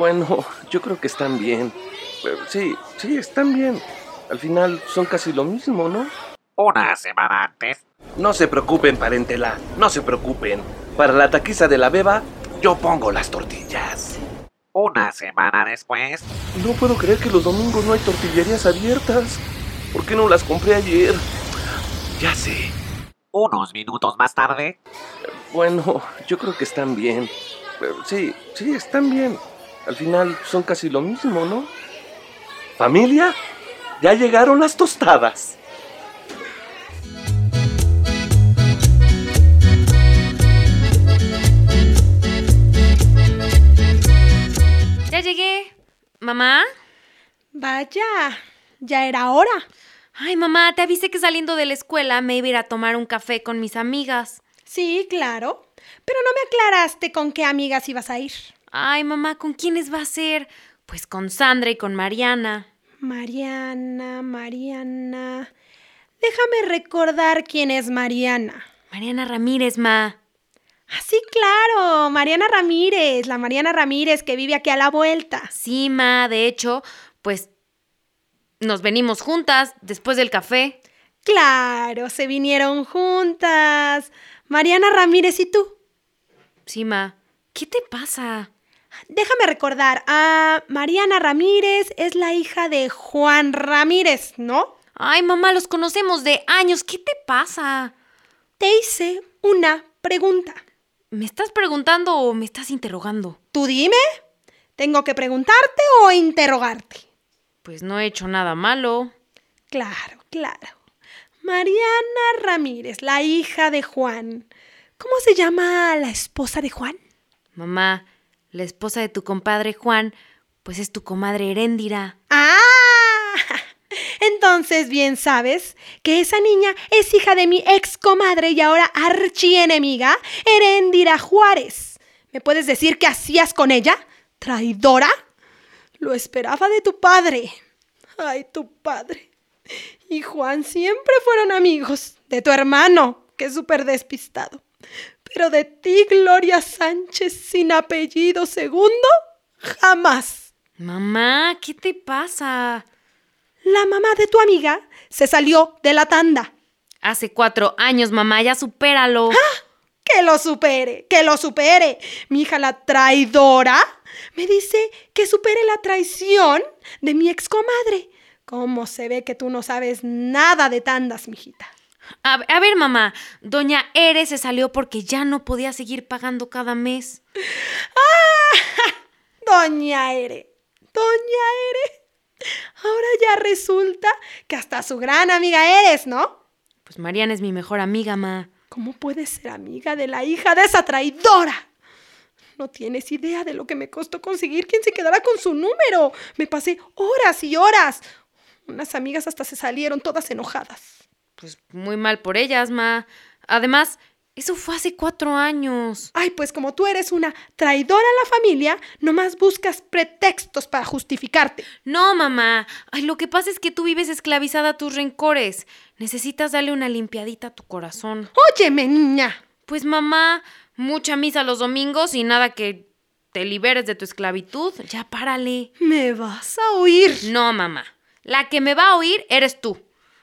Bueno, yo creo que están bien. Sí, sí, están bien. Al final son casi lo mismo, ¿no? Una semana antes. No se preocupen, parentela, no se preocupen. Para la taquiza de la beba, yo pongo las tortillas. Una semana después. No puedo creer que los domingos no hay tortillerías abiertas. ¿Por qué no las compré ayer? Ya sé. Unos minutos más tarde. Bueno, yo creo que están bien. Sí, sí, están bien. Al final son casi lo mismo, ¿no? ¿Familia? Ya llegaron las tostadas. Ya llegué. ¿Mamá? Vaya, ya era hora. Ay, mamá, te avisé que saliendo de la escuela me iba a ir a tomar un café con mis amigas. Sí, claro. Pero no me aclaraste con qué amigas ibas a ir. Ay, mamá, ¿con quiénes va a ser? Pues con Sandra y con Mariana. Mariana, Mariana. Déjame recordar quién es Mariana. Mariana Ramírez, ma. Ah, sí, claro, Mariana Ramírez, la Mariana Ramírez que vive aquí a la vuelta. Sí, ma, de hecho, pues nos venimos juntas después del café. Claro, se vinieron juntas. Mariana Ramírez y tú. Sí, ma. ¿Qué te pasa? Déjame recordar, a Mariana Ramírez es la hija de Juan Ramírez, ¿no? Ay, mamá, los conocemos de años. ¿Qué te pasa? Te hice una pregunta. ¿Me estás preguntando o me estás interrogando? Tú dime, ¿tengo que preguntarte o interrogarte? Pues no he hecho nada malo. Claro, claro. Mariana Ramírez, la hija de Juan. ¿Cómo se llama la esposa de Juan? Mamá, la esposa de tu compadre Juan, pues es tu comadre Heréndira. ¡Ah! Entonces bien sabes que esa niña es hija de mi ex comadre y ahora archienemiga, Heréndira Juárez. ¿Me puedes decir qué hacías con ella? ¿Traidora? Lo esperaba de tu padre. Ay, tu padre. Y Juan siempre fueron amigos. De tu hermano, que es súper despistado. Pero de ti, Gloria Sánchez, sin apellido segundo, jamás. Mamá, ¿qué te pasa? La mamá de tu amiga se salió de la tanda. Hace cuatro años, mamá, ya supéralo. Que lo supere, que lo supere. Mi hija la traidora me dice que supere la traición de mi excomadre. ¿Cómo se ve que tú no sabes nada de tandas, mijita? A, a ver, mamá, doña Eres se salió porque ya no podía seguir pagando cada mes. Doña Ere, Doña Ere. Ahora ya resulta que hasta su gran amiga eres, ¿no? Pues Mariana es mi mejor amiga, ma. ¿Cómo puedes ser amiga de la hija de esa traidora? No tienes idea de lo que me costó conseguir quien se quedara con su número. Me pasé horas y horas. Unas amigas hasta se salieron todas enojadas. Pues muy mal por ellas, ma. Además, eso fue hace cuatro años. Ay, pues como tú eres una traidora a la familia, nomás buscas pretextos para justificarte. No, mamá. Ay, lo que pasa es que tú vives esclavizada a tus rencores. Necesitas darle una limpiadita a tu corazón. Óyeme, niña. Pues mamá, mucha misa los domingos y nada que te liberes de tu esclavitud. Ya párale. Me vas a oír. No, mamá. La que me va a oír eres tú.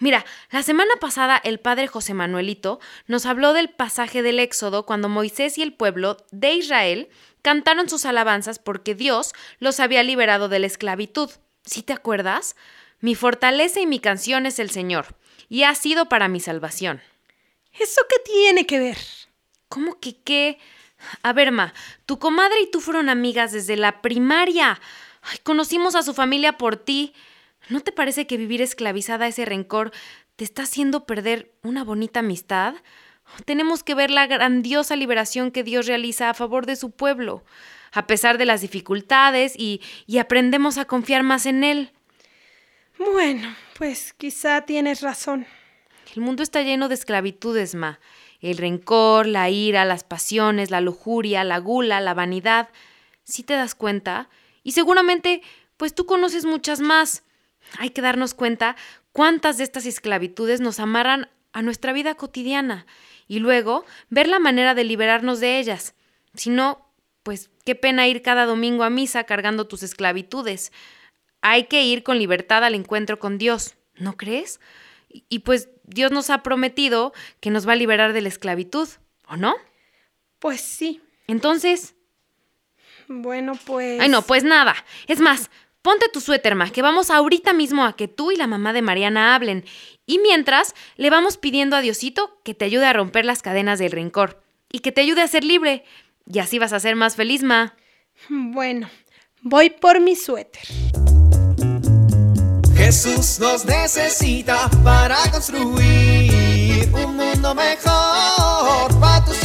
Mira, la semana pasada el padre José Manuelito nos habló del pasaje del Éxodo cuando Moisés y el pueblo de Israel cantaron sus alabanzas porque Dios los había liberado de la esclavitud. ¿Sí te acuerdas? Mi fortaleza y mi canción es el Señor, y ha sido para mi salvación. ¿Eso qué tiene que ver? ¿Cómo que qué? A ver, Ma, tu comadre y tú fueron amigas desde la primaria. Ay, conocimos a su familia por ti. ¿No te parece que vivir esclavizada a ese rencor te está haciendo perder una bonita amistad? Tenemos que ver la grandiosa liberación que Dios realiza a favor de su pueblo, a pesar de las dificultades, y, y aprendemos a confiar más en Él. Bueno, pues quizá tienes razón. El mundo está lleno de esclavitudes, Ma. El rencor, la ira, las pasiones, la lujuria, la gula, la vanidad. ¿Sí te das cuenta? Y seguramente, pues tú conoces muchas más. Hay que darnos cuenta cuántas de estas esclavitudes nos amarran a nuestra vida cotidiana y luego ver la manera de liberarnos de ellas. Si no, pues qué pena ir cada domingo a misa cargando tus esclavitudes. Hay que ir con libertad al encuentro con Dios, ¿no crees? Y, y pues Dios nos ha prometido que nos va a liberar de la esclavitud, ¿o no? Pues sí. Entonces... Bueno, pues... Ay, no, pues nada. Es más, ponte tu suéter, ma, que vamos ahorita mismo a que tú y la mamá de Mariana hablen. Y mientras, le vamos pidiendo a Diosito que te ayude a romper las cadenas del rencor y que te ayude a ser libre. Y así vas a ser más feliz, ma. Bueno, voy por mi suéter. Jesús nos necesita para construir un mundo mejor para tus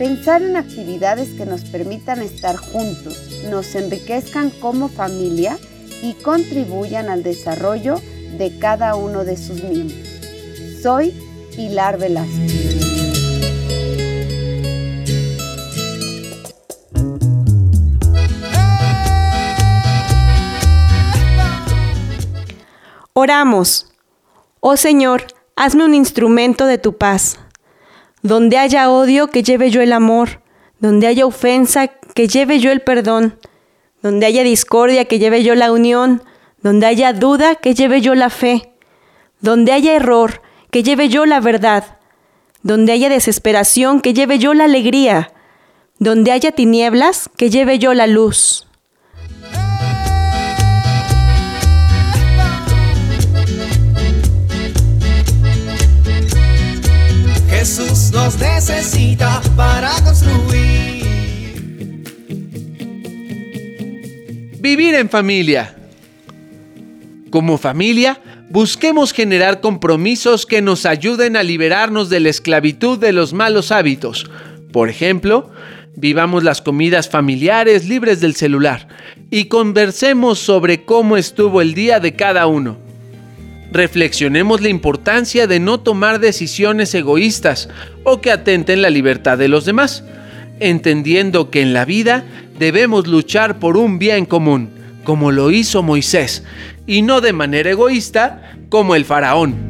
Pensar en actividades que nos permitan estar juntos, nos enriquezcan como familia y contribuyan al desarrollo de cada uno de sus miembros. Soy Pilar Velázquez. Oramos. Oh Señor, hazme un instrumento de tu paz. Donde haya odio, que lleve yo el amor. Donde haya ofensa, que lleve yo el perdón. Donde haya discordia, que lleve yo la unión. Donde haya duda, que lleve yo la fe. Donde haya error, que lleve yo la verdad. Donde haya desesperación, que lleve yo la alegría. Donde haya tinieblas, que lleve yo la luz. Nos necesita para construir. Vivir en familia. Como familia, busquemos generar compromisos que nos ayuden a liberarnos de la esclavitud de los malos hábitos. Por ejemplo, vivamos las comidas familiares libres del celular y conversemos sobre cómo estuvo el día de cada uno. Reflexionemos la importancia de no tomar decisiones egoístas o que atenten la libertad de los demás, entendiendo que en la vida debemos luchar por un bien común, como lo hizo Moisés, y no de manera egoísta como el faraón.